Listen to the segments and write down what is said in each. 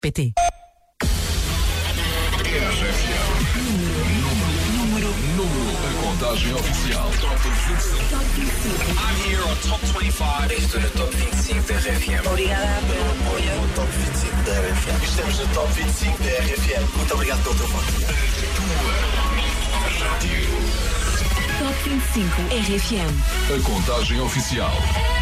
pt A contagem oficial. Top 25. I'm here on Top 25. Estou no top 25 da RFM. Obrigada pelo apoio. No top 25 da RFM. Estamos no top 25 da RFM. Muito obrigado pelo teu voto. Top 25 RFM. A contagem oficial.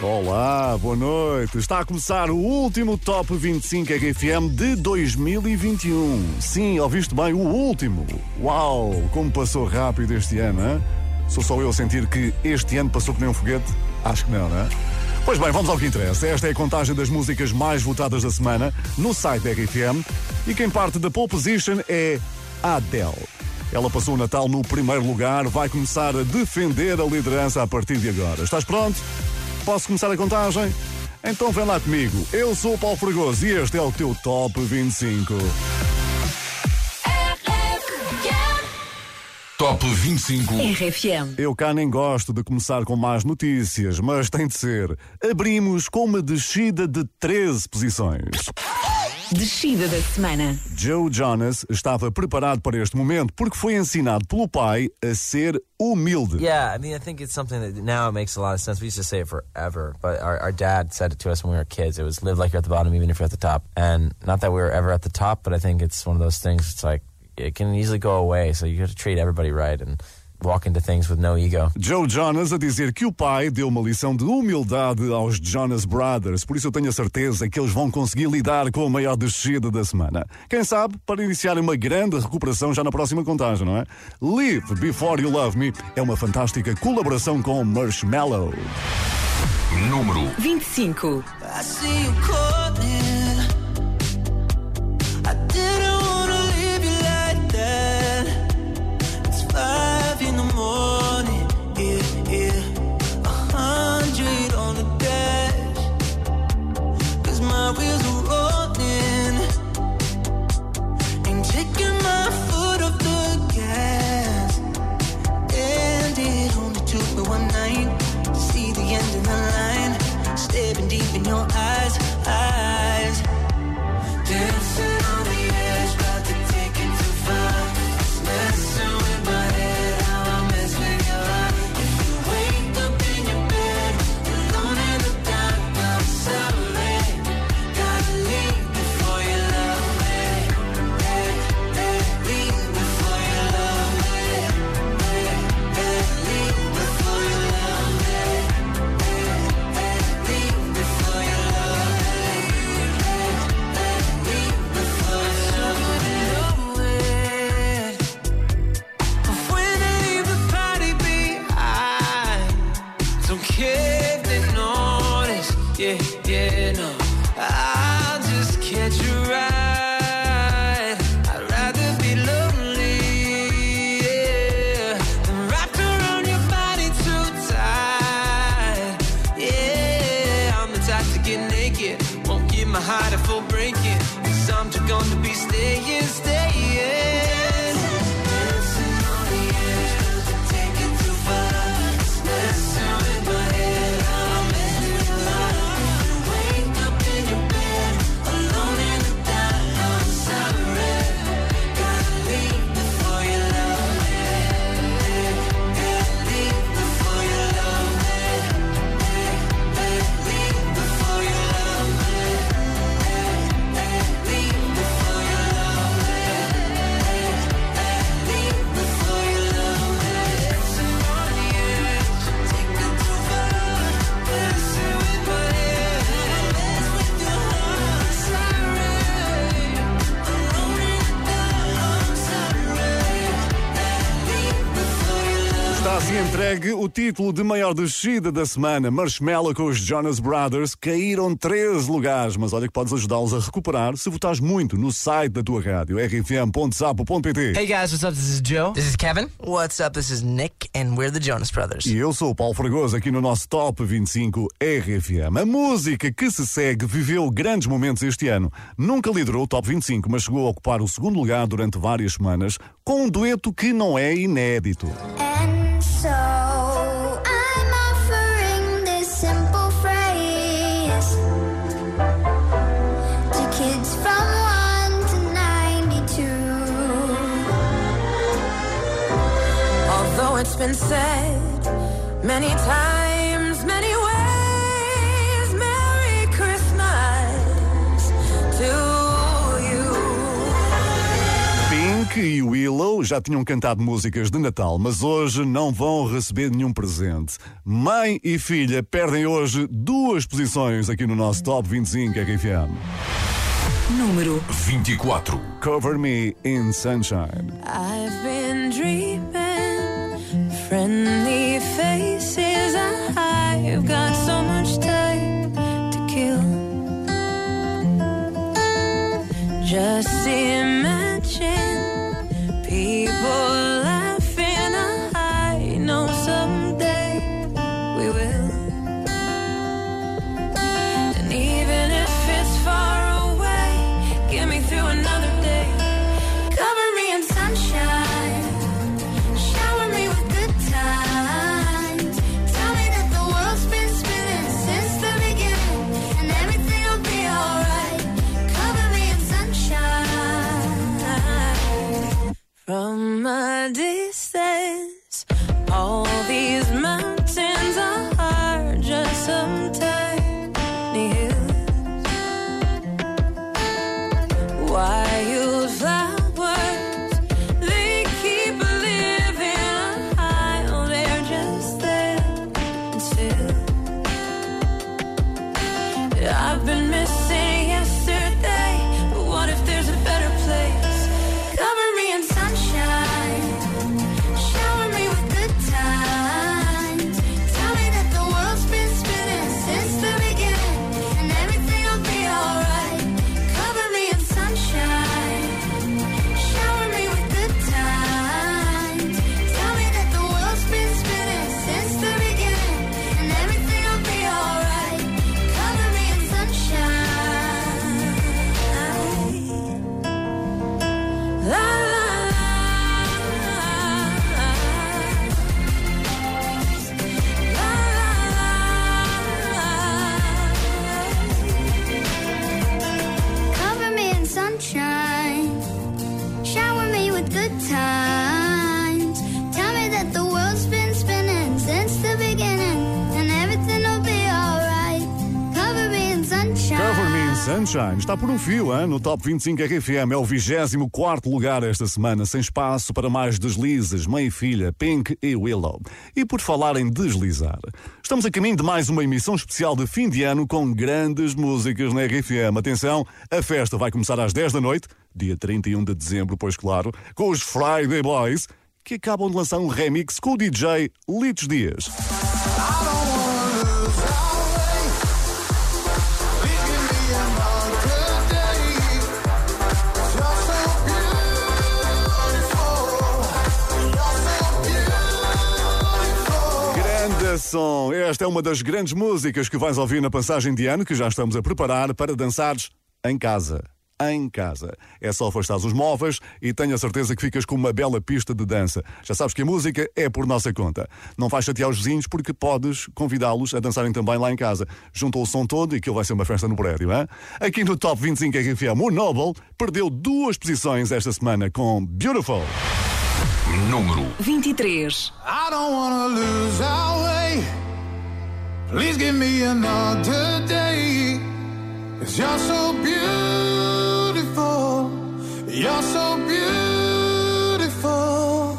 Olá, boa noite. Está a começar o último Top 25 RFM de 2021. Sim, ouviste bem, o último. Uau, como passou rápido este ano, hein? Sou só eu a sentir que este ano passou nem um foguete? Acho que não, não é? Pois bem, vamos ao que interessa. Esta é a contagem das músicas mais votadas da semana no site da RFM e quem parte da pole position é Adele. Ela passou o Natal no primeiro lugar, vai começar a defender a liderança a partir de agora. Estás pronto? Posso começar a contagem? Então vem lá comigo. Eu sou o Paulo Fregoso e este é o teu Top 25. Top 25. RFM. Eu cá nem gosto de começar com más notícias, mas tem de ser. Abrimos com uma descida de 13 posições. Descida da semana. Joe Jonas estava preparado para este momento porque foi ensinado pelo pai a ser humilde. Yeah, I mean, I think it's something that now it makes a lot of sense. We used to say it forever, but our, our dad said it to us when we were kids. It was live like you're at the bottom, even if you're at the top. And not that we were ever at the top, but I think it's one of those things. It's like it can easily go away, so you have to treat everybody right and walk into things with no ego. Joe Jonas a dizer que o pai deu uma lição de humildade aos Jonas Brothers, por isso eu tenho a certeza que eles vão conseguir lidar com a maior descida da semana. Quem sabe para iniciar uma grande recuperação já na próxima contagem, não é? Live Before You Love Me é uma fantástica colaboração com Marshmallow. Número 25. I see you your eyes. Naked. Won't give my heart a full breaking. Cause I'm too gone to be staying, staying. Entregue o título de maior descida da semana. Marshmallow com os Jonas Brothers caíram 13 lugares, mas olha que podes ajudá-los a recuperar se votares muito no site da tua rádio, rfm.sapo.pt. Hey guys, what's up? This is Joe. This is Kevin. What's up? This is Nick, and we're the Jonas Brothers. E eu sou o Paulo Fragoso aqui no nosso Top 25 RFM. A música que se segue viveu grandes momentos este ano. Nunca liderou o Top 25, mas chegou a ocupar o segundo lugar durante várias semanas com um dueto que não é inédito. And so it's been said many times, many ways, Merry Christmas to you. Pink e Willow já tinham cantado músicas de Natal, mas hoje não vão receber nenhum presente. Mãe e filha perdem hoje duas posições aqui no nosso Top 25 RFM. Número 24. Cover Me in Sunshine. I've been I've got Sunshine está por um fio, hein? no Top 25 RFM. É o 24 lugar esta semana, sem espaço para mais deslizes. Mãe e filha, Pink e Willow. E por falar em deslizar, estamos a caminho de mais uma emissão especial de fim de ano com grandes músicas na RFM. Atenção, a festa vai começar às 10 da noite, dia 31 de dezembro, pois claro, com os Friday Boys, que acabam de lançar um remix com o DJ Litos Dias. Som! Esta é uma das grandes músicas que vais ouvir na passagem de ano que já estamos a preparar para dançares em casa. Em casa. É só afastar os móveis e tenho a certeza que ficas com uma bela pista de dança. Já sabes que a música é por nossa conta. Não vais chatear os vizinhos porque podes convidá-los a dançarem também lá em casa. Juntou o som todo e aquilo vai ser uma festa no prédio, hein? Aqui no Top 25 RFM, o Noble perdeu duas posições esta semana com Beautiful. Número 23. I don't wanna lose our way. Please give me another day. Cause you're so beautiful. You're so beautiful.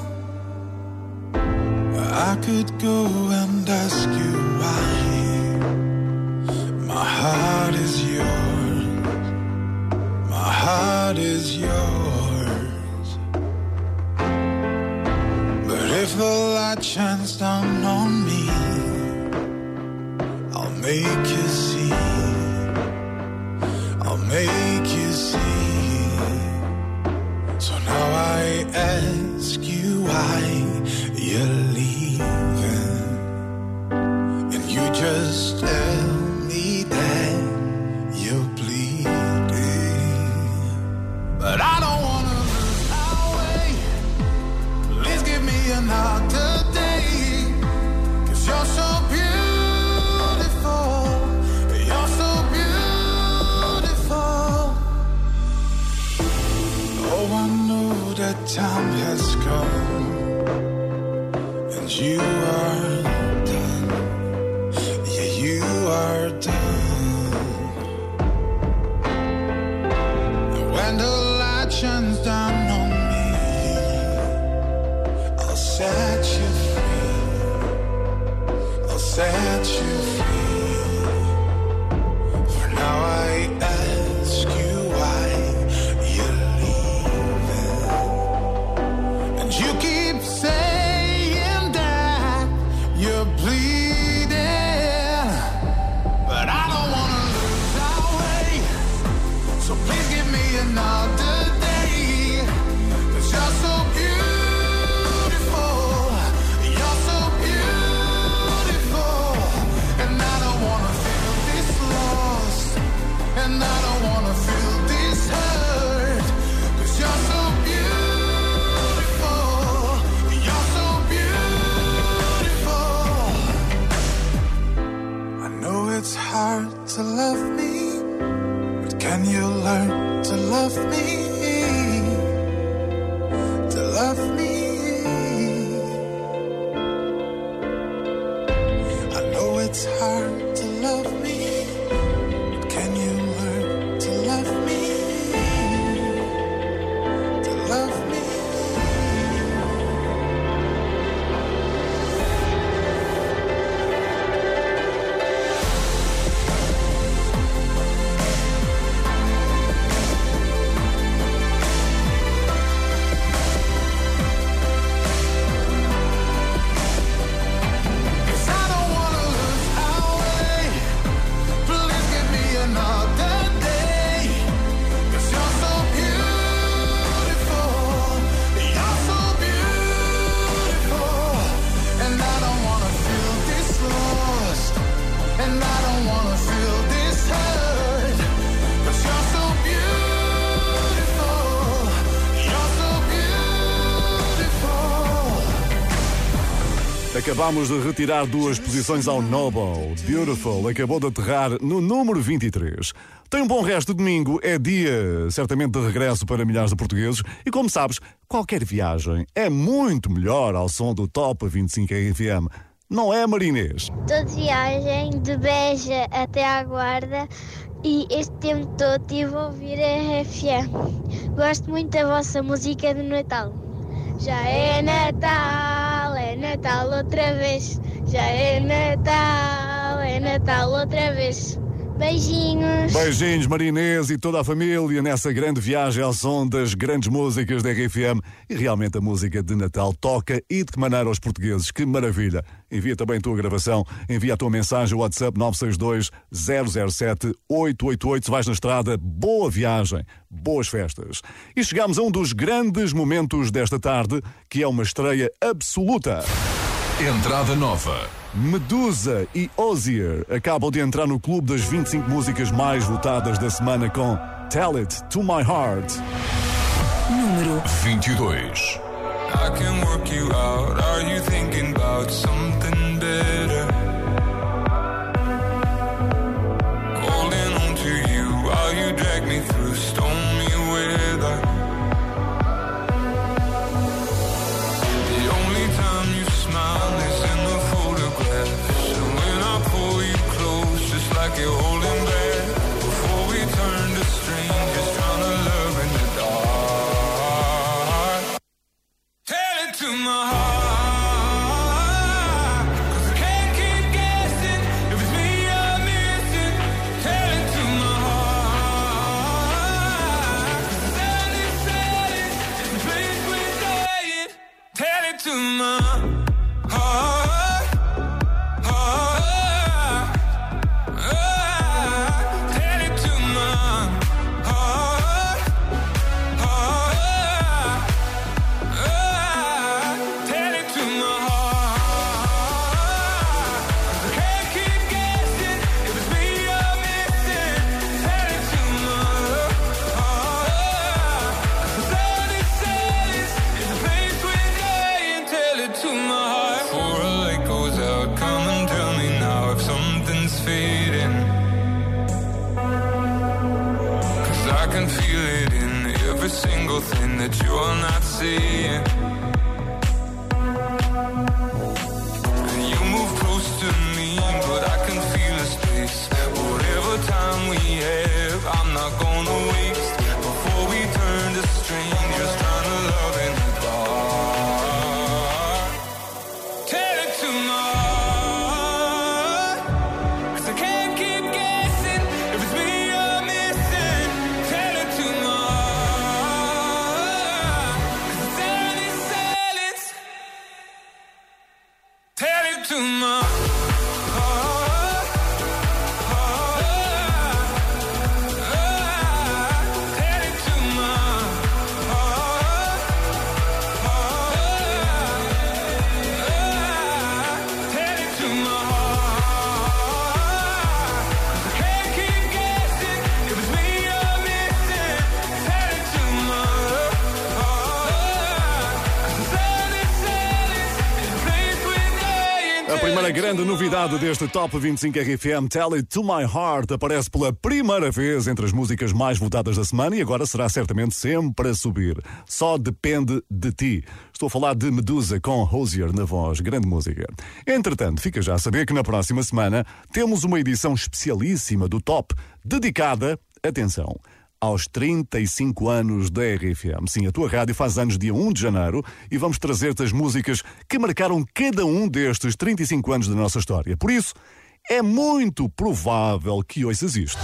I could go and ask you why. My heart is yours. My heart is yours. The light shines down on me, I'll make you see. I'll make you see. So now I ask you why you're leaving. And you just time has come and you are Acabámos de retirar duas posições ao Noble. Beautiful acabou de aterrar no número 23. Tem um bom resto de domingo, é dia certamente de regresso para milhares de portugueses e como sabes, qualquer viagem é muito melhor ao som do Top 25 RFM. Não é, Marinês? Estou de viagem de Beja até à Guarda e este tempo todo estive a ouvir a RFM. Gosto muito da vossa música de Natal. Já é Natal, é Natal outra vez. Já é Natal, é Natal outra vez. Beijinhos. Beijinhos, Marinês e toda a família nessa grande viagem ao som das grandes músicas da RFM. E realmente a música de Natal toca e de que maneira aos portugueses. Que maravilha! Envia também a tua gravação, envia a tua mensagem ao WhatsApp 962 007 888. Se vais na estrada, boa viagem, boas festas. E chegamos a um dos grandes momentos desta tarde, que é uma estreia absoluta. Entrada nova. Medusa e Ozier acabam de entrar no clube das 25 músicas mais votadas da semana com Tell It to My Heart. Número 22. I can work you out. Are you thinking about something better? Grande novidade deste Top 25 RFM, Tell It To My Heart, aparece pela primeira vez entre as músicas mais votadas da semana e agora será certamente sempre a subir. Só depende de ti. Estou a falar de Medusa com Hosier na voz, grande música. Entretanto, fica já a saber que na próxima semana temos uma edição especialíssima do Top, dedicada, atenção, aos 35 anos da RFM. Sim, a tua rádio faz anos dia 1 de janeiro e vamos trazer-te as músicas que marcaram cada um destes 35 anos da nossa história. Por isso, é muito provável que ouças isto.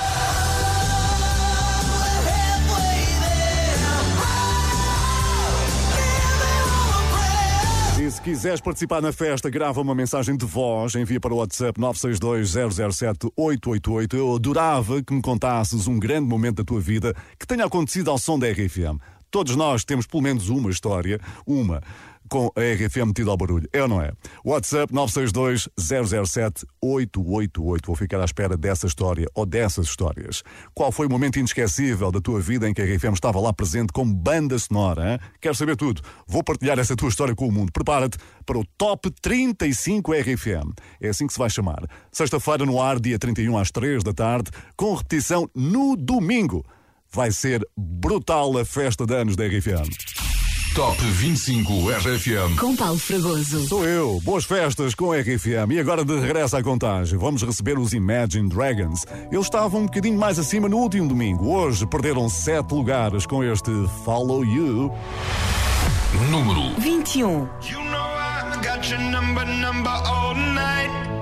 Quiseres participar na festa, grava uma mensagem de voz, envia para o WhatsApp 962-007-888. Eu adorava que me contasses um grande momento da tua vida que tenha acontecido ao som da RFM. Todos nós temos pelo menos uma história, uma, com a RFM metida ao barulho. É ou não é? WhatsApp 962-007-888. Vou ficar à espera dessa história ou dessas histórias. Qual foi o momento inesquecível da tua vida em que a RFM estava lá presente como banda sonora? Hein? Quero saber tudo. Vou partilhar essa tua história com o mundo. Prepara-te para o Top 35 RFM. É assim que se vai chamar. Sexta-feira no ar, dia 31 às 3 da tarde, com repetição no domingo. Vai ser brutal a festa de anos da RFM. Top 25 RFM. Com Paulo Fragoso. Sou eu. Boas festas com a RFM. E agora de regresso à contagem. Vamos receber os Imagine Dragons. Eles estavam um bocadinho mais acima no último domingo. Hoje perderam sete lugares com este Follow You. Número 21. You know I got your number, number all night.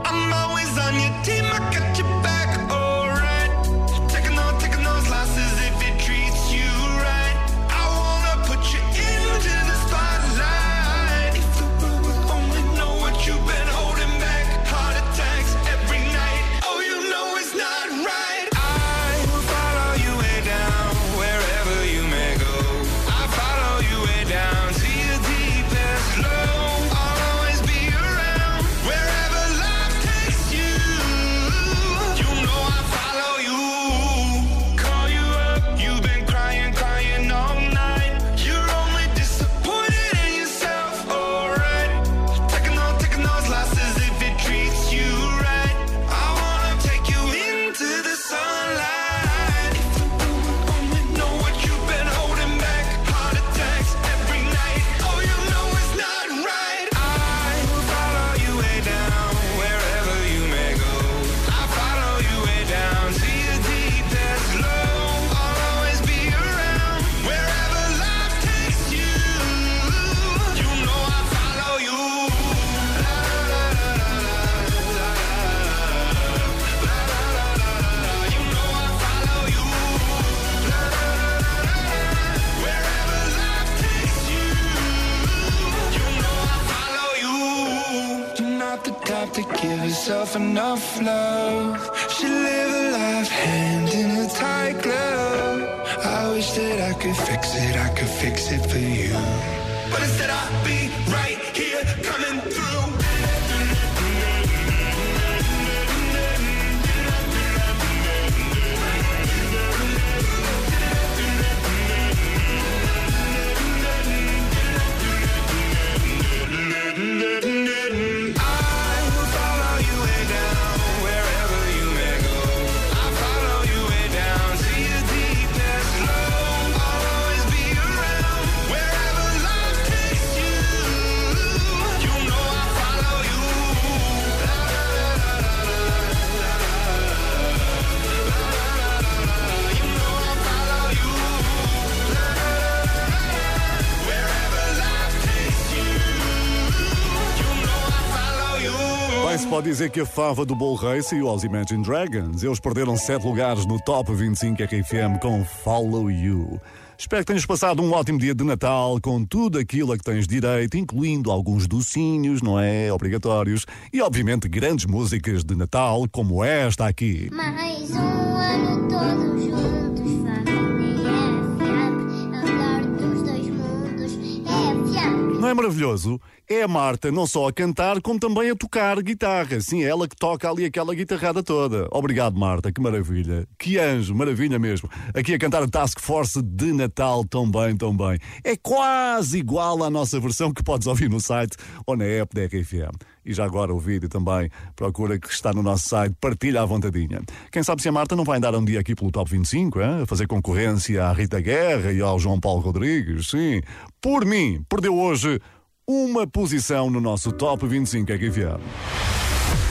Dizer que a fava do Bull Rei saiu aos Imagine Dragons. Eles perderam 7 lugares no Top 25 RFM com Follow You. Espero que tenhas passado um ótimo dia de Natal com tudo aquilo a que tens direito, incluindo alguns docinhos, não é? Obrigatórios. E, obviamente, grandes músicas de Natal, como esta aqui. Mais um ano todos juntos, família FM, andar dos dois mundos, FM. Não é maravilhoso? É a Marta não só a cantar, como também a tocar guitarra. Sim, é ela que toca ali aquela guitarrada toda. Obrigado, Marta, que maravilha. Que anjo, maravilha mesmo. Aqui a cantar a Task Force de Natal tão bem, tão bem. É quase igual à nossa versão que podes ouvir no site ou na app da RFM. E já agora o vídeo também, procura que está no nosso site, partilha à vontadinha. Quem sabe se a Marta não vai andar um dia aqui pelo Top 25, hein? a fazer concorrência à Rita Guerra e ao João Paulo Rodrigues, sim. Por mim, perdeu hoje uma posição no nosso Top 25 RFM.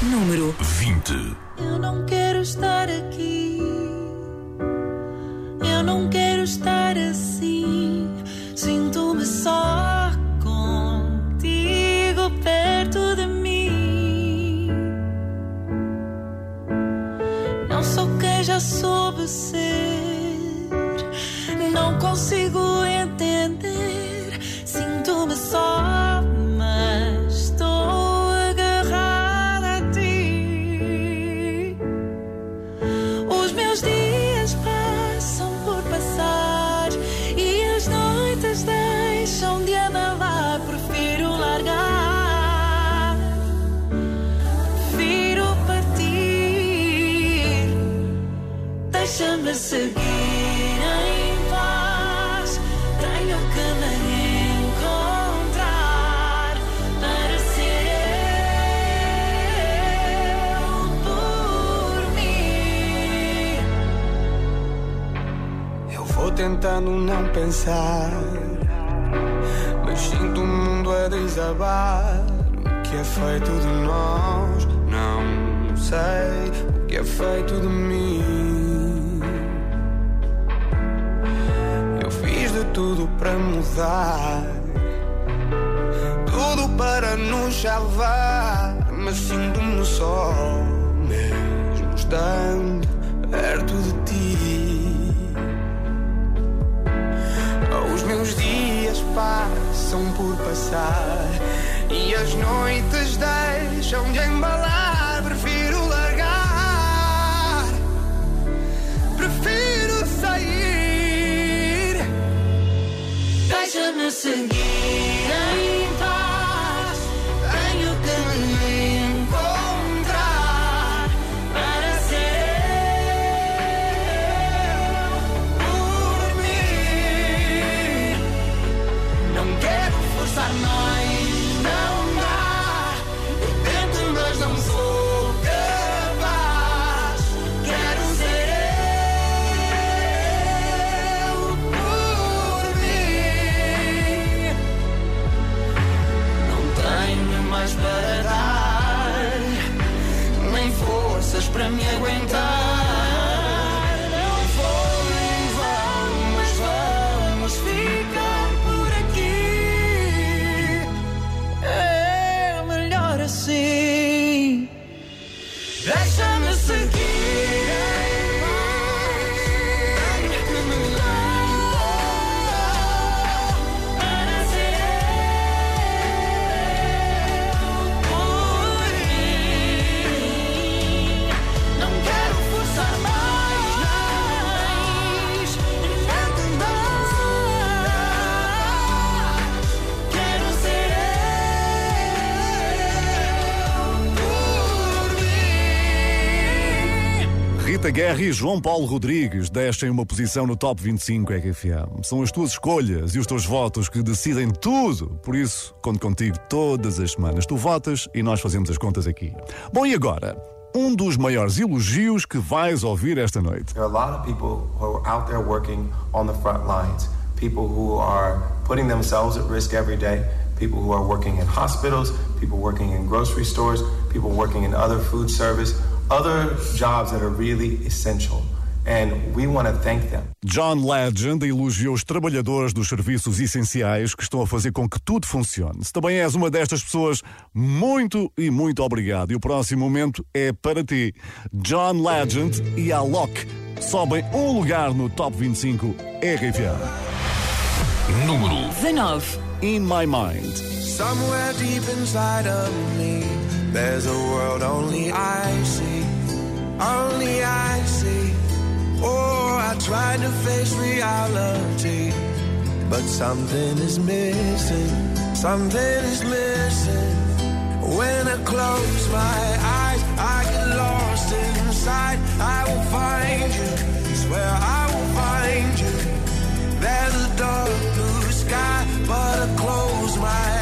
Número 20. Eu não quero estar aqui. Eu não quero estar assim. Sinto-me só contigo perto de mim. Não sou quem já soube ser. Não consigo entender. Sinto-me só, Deixa-me seguir em paz. Tenho que me encontrar para ser eu por mim. Eu vou tentando não pensar, mas sinto o mundo a desabar. O que é feito de nós? Não sei o que é feito de mim. Tudo para mudar, tudo para nos salvar, mas sinto-me só, mesmo estando perto de ti. Os meus dias passam por passar e as noites deixam de embalar. Deixa-me seguir Guerra e João Paulo Rodrigues deixem uma posição no Top 25 RFM. São as tuas escolhas e os teus votos que decidem tudo. Por isso, conto contigo todas as semanas. Tu votas e nós fazemos as contas aqui. Bom, e agora? Um dos maiores elogios que vais ouvir esta noite. There are a lot of people who are out working on the front lines, people who are putting themselves at risk every day, people who are working in hospitals, people working in grocery stores, people working in other other jobs that are really essential. And we want to thank them. John Legend elogiou os trabalhadores dos serviços essenciais que estão a fazer com que tudo funcione. Se também és uma destas pessoas, muito e muito obrigado. E o próximo momento é para ti. John Legend e Alok sobem um lugar no Top 25 RFM. Número 19. In My Mind. Somewhere deep inside of me, there's a world only I see, only I see. Oh, I tried to face reality, but something is missing, something is missing. When I close my eyes, I get lost inside. I will find you, swear I will find you. There's a dark blue sky, but I close my eyes.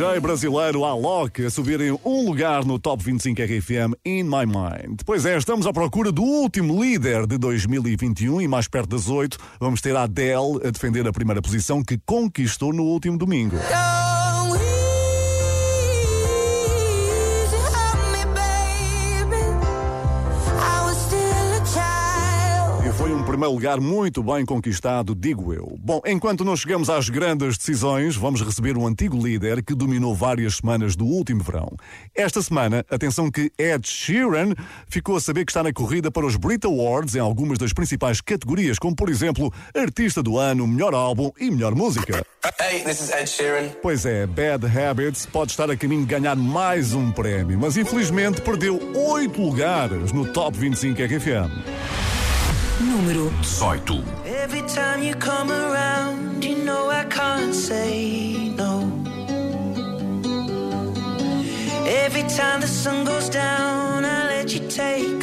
DJ brasileiro Alok a subirem um lugar no Top 25 RFM In My Mind. Pois é, estamos à procura do último líder de 2021 e mais perto das 8 vamos ter a Adele a defender a primeira posição que conquistou no último domingo. E primeiro lugar muito bem conquistado, digo eu. Bom, enquanto não chegamos às grandes decisões, vamos receber um antigo líder que dominou várias semanas do último verão. Esta semana, atenção que Ed Sheeran ficou a saber que está na corrida para os Brit Awards em algumas das principais categorias, como por exemplo, Artista do Ano, Melhor Álbum e Melhor Música. Hey, this is Ed Sheeran. Pois é, Bad Habits pode estar a caminho de ganhar mais um prémio, mas infelizmente perdeu oito lugares no Top 25 RFM. Número 18. Every time you come around, you know I can't say no. Every time the sun goes down, I let you take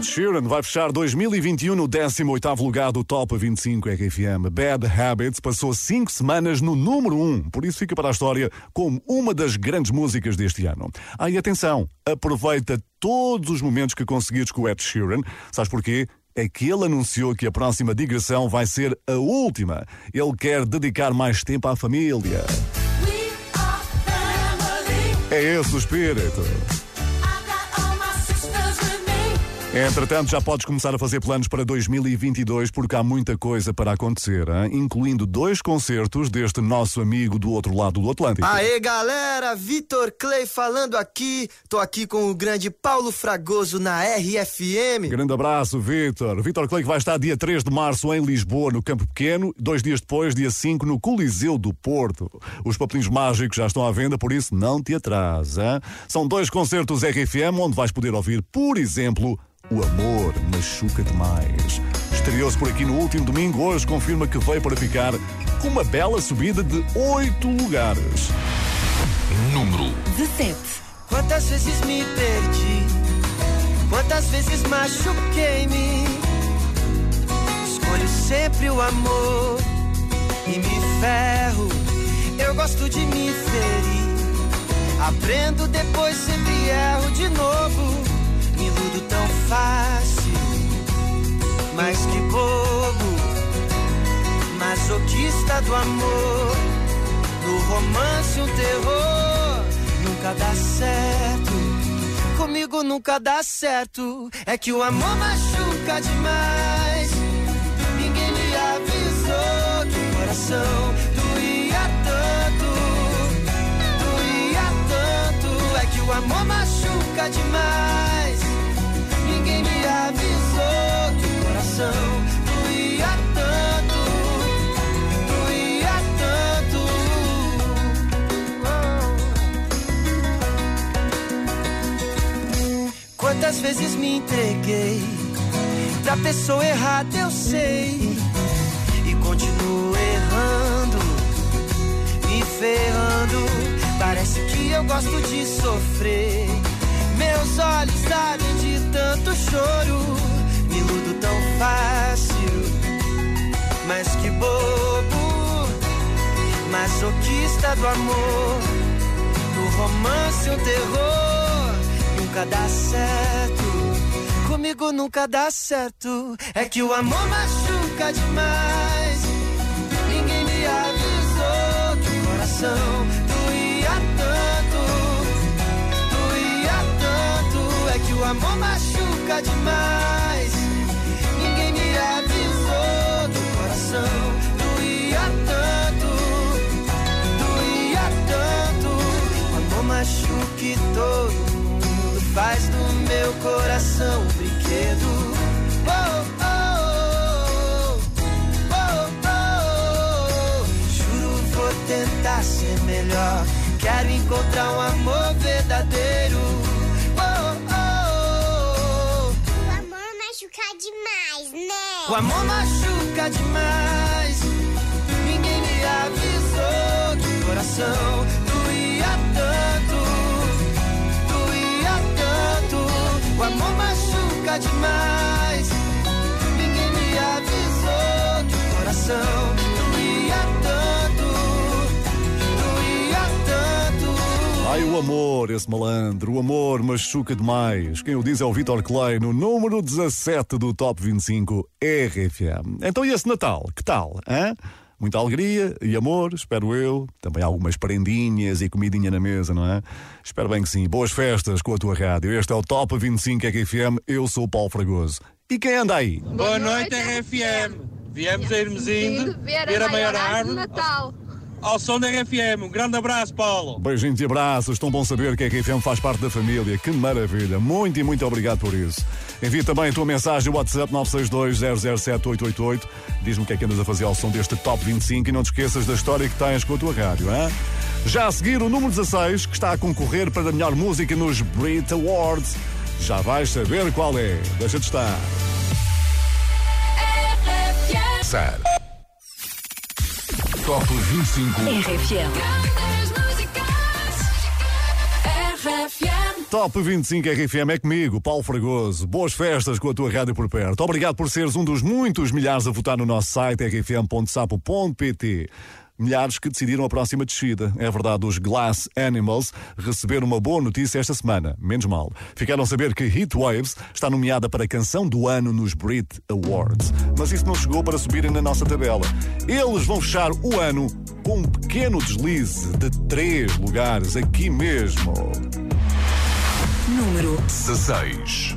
Ed Sheeran vai fechar 2021 no 18º lugar do Top 25 RFM. Bad Habits passou cinco semanas no número 1, por isso fica para a história como uma das grandes músicas deste ano. Ah, e atenção, aproveita todos os momentos que conseguires com o Ed Sheeran. Sabes porquê? É que ele anunciou que a próxima digressão vai ser a última. Ele quer dedicar mais tempo à família. É esse o espírito. Entretanto, já podes começar a fazer planos para 2022 porque há muita coisa para acontecer, hein? incluindo dois concertos deste nosso amigo do outro lado do Atlântico. Aê galera, Vitor Clay falando aqui. Tô aqui com o grande Paulo Fragoso na RFM. Grande abraço, Vitor. Vitor Clay que vai estar dia 3 de março em Lisboa, no Campo Pequeno, dois dias depois, dia 5, no Coliseu do Porto. Os papelinhos mágicos já estão à venda, por isso não te atrasa. São dois concertos RFM onde vais poder ouvir, por exemplo, O Amor Machuca Demais. Estreou-se por aqui no último domingo, hoje confirma que veio para ficar com uma bela subida de oito lugares. Número 17. Quantas vezes me perdi, quantas vezes machuquei-me. Escolho sempre o amor e me ferro. Eu gosto de me ferir. Aprendo depois, sempre erro de novo. Iludo tão fácil, mas que bobo. Masoquista do amor, no romance um terror. Nunca dá certo, comigo nunca dá certo. É que o amor machuca demais. Ninguém me avisou que o coração doía tanto, doía tanto. É que o amor machuca demais. Avisou que o coração tanto, tanto. Quantas vezes me entreguei pra pessoa errada, eu sei. E continuo errando, me ferrando. Parece que eu gosto de sofrer. Meus olhos sabem tanto choro. Me tão fácil, mas que bobo. Masoquista do amor, do romance um terror. nunca dá certo. Comigo nunca dá certo. É que o amor machuca demais. Ninguém me avisou que o coração amor machuca demais. Ninguém me avisou do coração doía tanto. Doía tanto. O amor machuca todo mundo faz do meu coração um brinquedo. Oh, oh, oh, oh, oh. Juro, vou tentar ser melhor. Quero encontrar um amor o amor machuca demais. Ninguém me avisou que o coração doía tanto. Doía tanto. O amor machuca demais. Ninguém me avisou que o coração Ai, o amor, esse malandro, o amor machuca demais. Quem o diz é o Vitor Clay, no número 17 do Top 25 RFM. Então, e esse Natal? Que tal, hã? Muita alegria e amor, espero eu. Também algumas prendinhas e comidinha na mesa, não é? Espero bem que sim. Boas festas com a tua rádio. Este é o Top 25 RFM. Eu sou o Paulo Fragoso. E quem anda aí? Boa noite, RFM. Viemos a Irmezindo ver a maior árvore Natal. Ao som da RFM. Um grande abraço, Paulo. Beijinhos e abraços. Tão bom saber que a RFM faz parte da família. Que maravilha. Muito e muito obrigado por isso. Envia também a tua mensagem no WhatsApp 962-007-888. Diz-me o que é que andas a fazer ao som deste Top 25 e não te esqueças da história que tens com a tua rádio, hein? Já a seguir, o número 16, que está a concorrer para a melhor música nos Brit Awards. Já vais saber qual é. Deixa de estar. Sar. Top 25. Top 25 RFM é comigo, Paulo Fragoso. Boas festas com a tua rádio por perto. Obrigado por seres um dos muitos milhares a votar no nosso site rfm.sapo.pt. Milhares que decidiram a próxima descida. É verdade, os Glass Animals receberam uma boa notícia esta semana. Menos mal. Ficaram a saber que Heat Waves está nomeada para Canção do Ano nos Brit Awards. Mas isso não chegou para subirem na nossa tabela. Eles vão fechar o ano com um pequeno deslize de três lugares aqui mesmo. Número 16.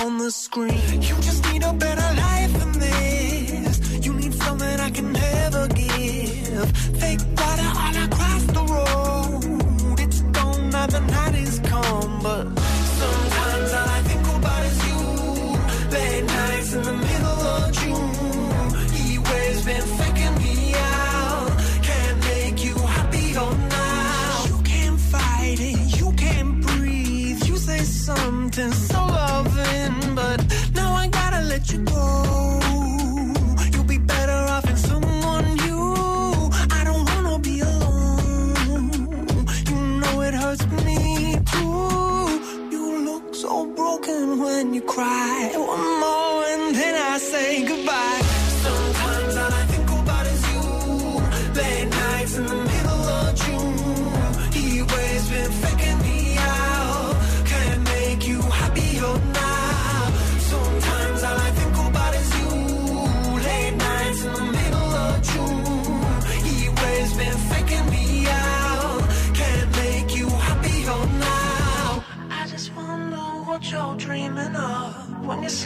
on the screen. You just need a better life than this. You need something I can never give. Fake water all across the road. It's gone now the night is come, but sometimes all I think about is you. Late nights in the middle of June. He waves been faking me out. Can't make you happier now. You can't fight it, you can't breathe. You say something so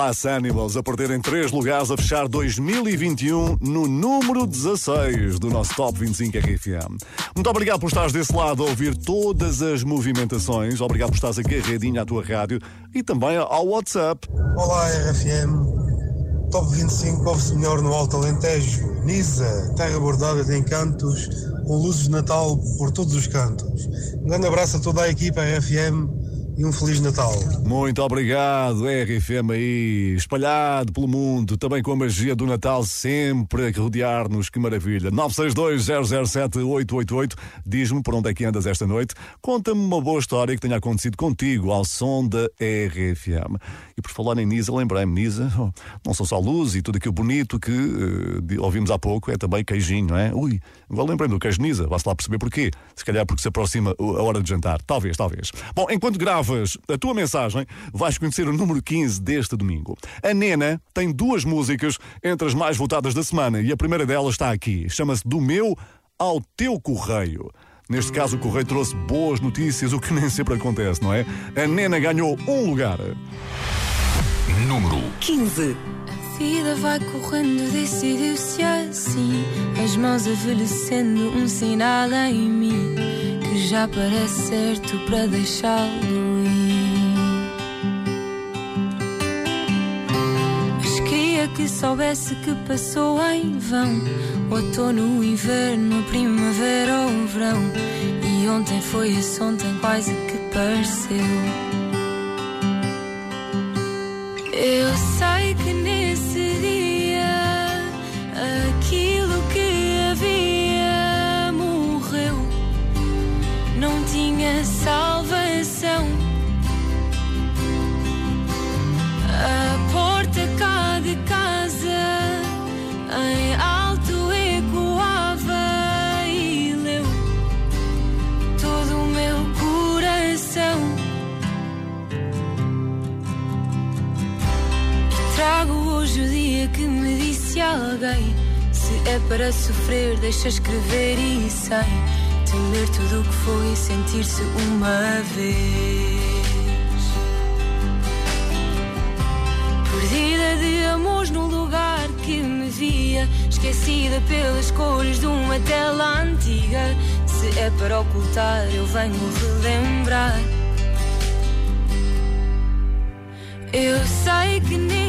Glass Animals a perderem três lugares a fechar 2021 no número 16 do nosso Top 25 RFM. Muito obrigado por estares desse lado a ouvir todas as movimentações. Obrigado por estares agarradinho à tua rádio e também ao WhatsApp. Olá, RFM. Top 25 ouve-se melhor no Alto Alentejo. Nisa, terra bordada de encantos, com luzes de Natal por todos os cantos. Um grande abraço a toda a equipa RFM e um Feliz Natal. Muito obrigado, RFM aí, espalhado pelo mundo, também com a magia do Natal sempre a rodear-nos, que maravilha. 962-007-888, diz-me por onde é que andas esta noite, conta-me uma boa história que tenha acontecido contigo ao som da RFM. E por falar em Nisa, lembrei-me, Nisa, oh, não são só luz e tudo aquilo bonito que de- ouvimos há pouco, é também queijinho, não é? Ui, agora lembrei-me do queijo Nisa, vá-se lá perceber porquê. Se calhar porque se aproxima a hora de jantar, talvez, talvez. Bom, enquanto a tua mensagem, vais conhecer o número 15 deste domingo. A Nena tem duas músicas entre as mais votadas da semana e a primeira delas está aqui. Chama-se Do Meu ao Teu Correio. Neste caso, o Correio trouxe boas notícias, o que nem sempre acontece, não é? A Nena ganhou um lugar. Número 15. Vida vai correndo, decidiu-se assim. As mãos envelhecendo, um sinal em mim que já parece certo para deixá-lo ir. Mas queria que soubesse que passou em vão. O outono, o inverno, a primavera ou o verão. E ontem foi esse ontem quase que pareceu. Eu tinha salvação. A porta cá de casa em alto ecoava e leu todo o meu coração. Trago hoje o dia que me disse alguém: Se é para sofrer, deixa escrever e sem tudo o que foi sentir-se uma vez. Perdida de amores num lugar que me via, esquecida pelas cores de uma tela antiga. Se é para ocultar, eu venho relembrar. Eu sei que nesse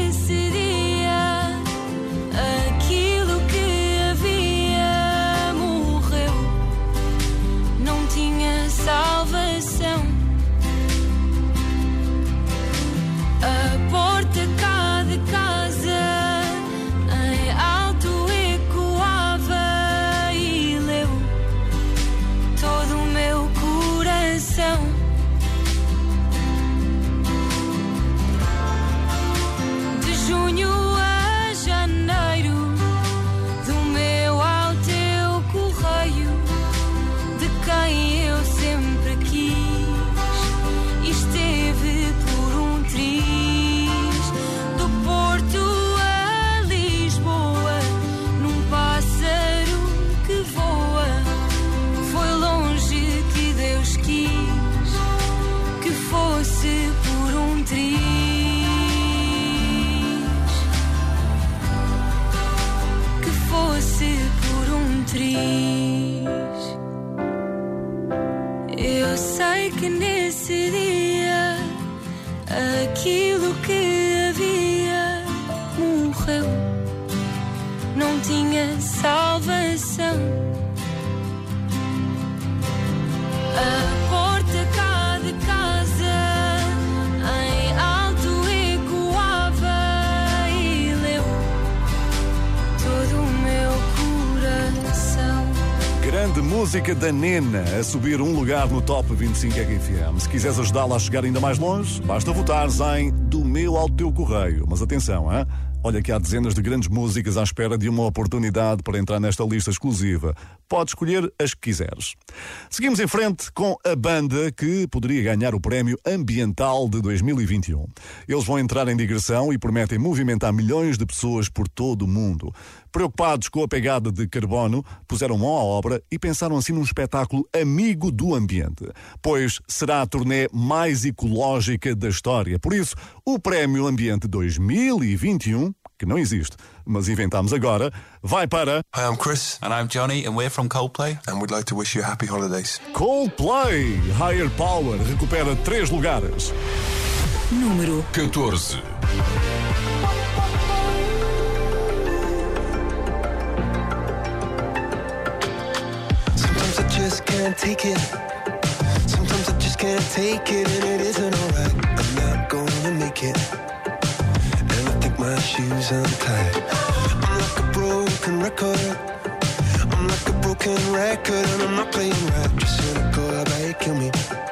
música da Nena a subir um lugar no Top 25 RFM. Se quiseres ajudá-la a chegar ainda mais longe, basta votares em Do Meu ao Teu Correio. Mas atenção, hein? Olha que há dezenas de grandes músicas à espera de uma oportunidade para entrar nesta lista exclusiva. Podes escolher as que quiseres. Seguimos em frente com a banda que poderia ganhar o Prémio Ambiental de 2021. Eles vão entrar em digressão e prometem movimentar milhões de pessoas por todo o mundo. Preocupados com a pegada de carbono, puseram mão à obra e pensaram assim num espetáculo amigo do ambiente, pois será a turnê mais ecológica da história. Por isso, o Prémio Ambiente 2021, que não existe, mas inventámos agora, vai para Hi, I'm Chris. And I'm Johnny, and we're from Coldplay. And we'd like to wish you happy holidays. Coldplay. Higher Power recupera três lugares. Número 14. Sometimes I just can't take it. Sometimes I just can't take it, and it isn't alright. I'm not gonna make it. My shoes untied. I'm like a broken record. I'm like a broken record, and I'm not playing right. Just I bet you kill me.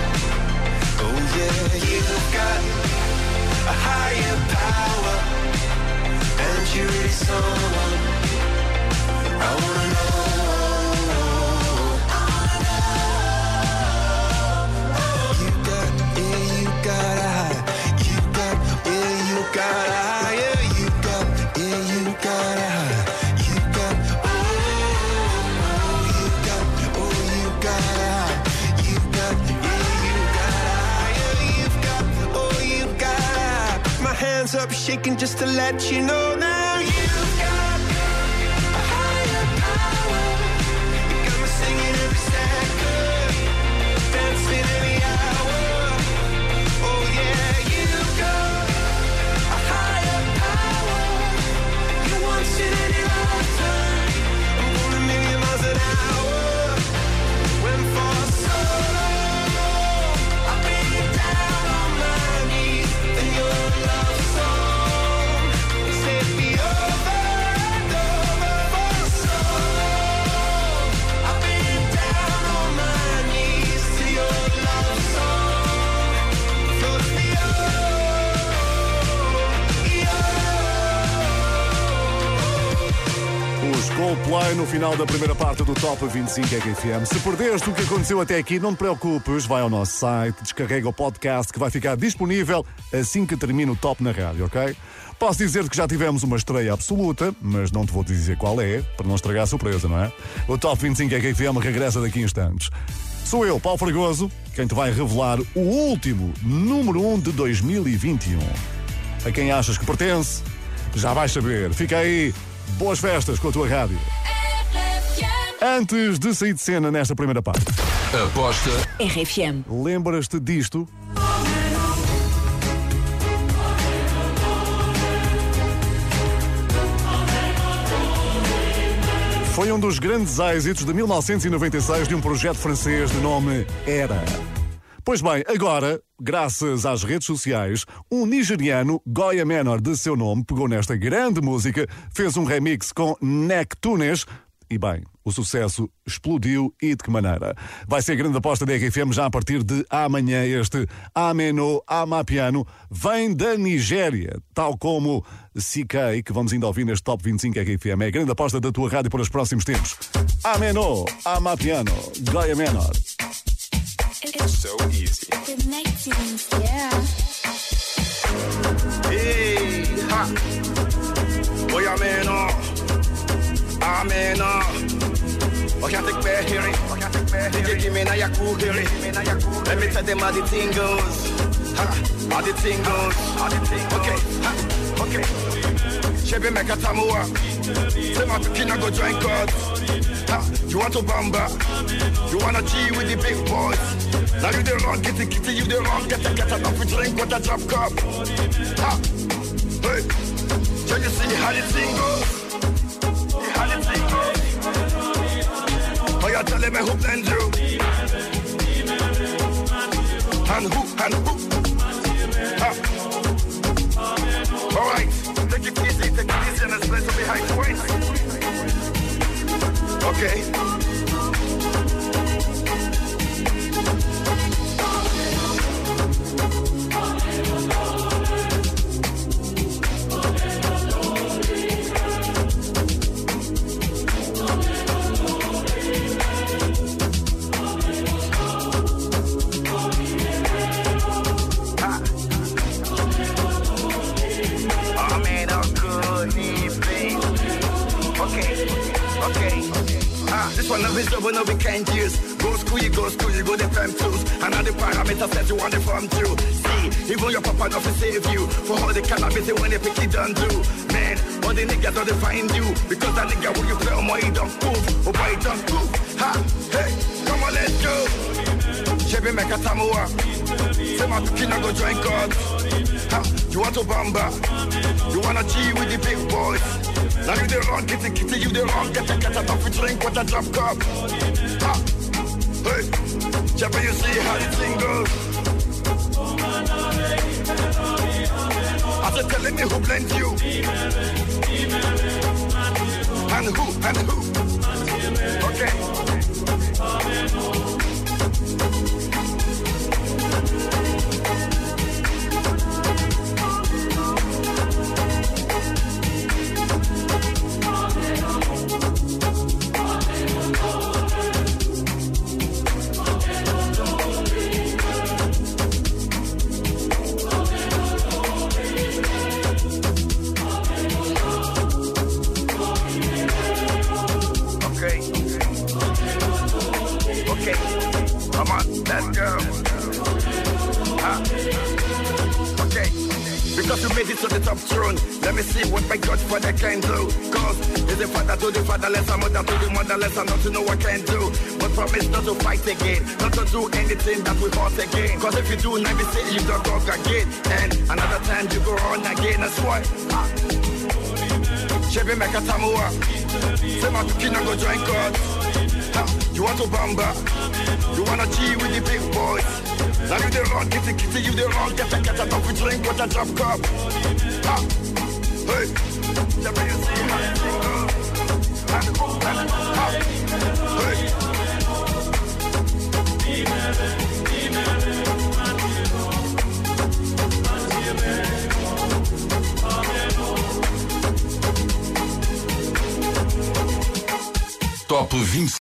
Oh yeah, you've got a higher power, and you're really someone I wanna know. Up, shaking just to let you know Coldplay no final da primeira parte do Top 25 RFM. Se perdeste o que aconteceu até aqui, não te preocupes, vai ao nosso site, descarrega o podcast que vai ficar disponível assim que termina o Top na rádio, ok? Posso dizer que já tivemos uma estreia absoluta, mas não te vou dizer qual é, para não estragar a surpresa, não é? O Top 25 RFM regressa daqui a instantes. Sou eu, Paulo Fragoso, quem te vai revelar o último número 1 de 2021. A quem achas que pertence, já vais saber. Fica aí. Boas festas com a tua rádio. Antes de sair de cena nesta primeira parte. Aposta RFM. Lembras-te disto? Foi um dos grandes êxitos de 1996 de um projeto francês de nome Era. Pois bem, agora, graças às redes sociais, um nigeriano, Goya Menor de seu nome, pegou nesta grande música, fez um remix com Nectunes e bem, o sucesso explodiu e de que maneira? Vai ser a grande aposta da RFM já a partir de amanhã. Este Ameno Amapiano vem da Nigéria, tal como CK, que vamos ainda ouvir neste Top 25 RFM. É a grande aposta da tua rádio para os próximos tempos. Ameno Amapiano, Goya Menor. It's so easy. Yeah. Hey, ha. Boy, I'm in awe. I'm in awe. I can't take back hearing. DJ, give me now your cool hearing. Let me tell them how the thing goes. Ha, how the thing goes. Okay, ha, okay. Chebe make a tamua. Say my pikin I go join God. Ha, you want to bamba? You wanna G with the big boys? Now you the wrong, get get it, you the wrong, get it, get it, off drink with a drop cup. Ha, hey, so you see how the thing goes? How the thing goes? Me who blend you? And who, and? Ha. All right, take it easy, take it easy, and let's play some behind the. Okay. Ah, this one of is double, no we can't use. Go school, you go school, you go the fam tools. And all the parameters that you want the farm too. See, even your papa not save you. For all the cannabis they when they pick it done do. Man, all the niggas don't find you. Because that nigga when you play on my don't move. Oh boy, don't move. Ha, hey, come on, let's go. Chebe make a tamua. Say my pikin I go join God. Ha, you want to bamba? You wanna G with the big boys? Now you the wrong, kitty kitty, you the wrong, get a get a coffee drink with a drop cup. Ha, hey, Chebe, you see how the thing goes? Said, telling me who blends you. And who, and who. Okay. You made it to the top throne. Let me see what my Godfather can do. Cause he's the father to the fatherless, a mother to the motherless, and not to know what can do. But promise not to fight again, not to do anything that we hurt again. Cause if you do, now we say you don't go again. And another time you go on again, that's why. Ah. Chebe make a tamua. Pikin I go join God. You want to bamba? You wanna G with the big boys? Now you the wrong kitty kitty, you the wrong get a get a drink what a drop cup. Hey! You. Top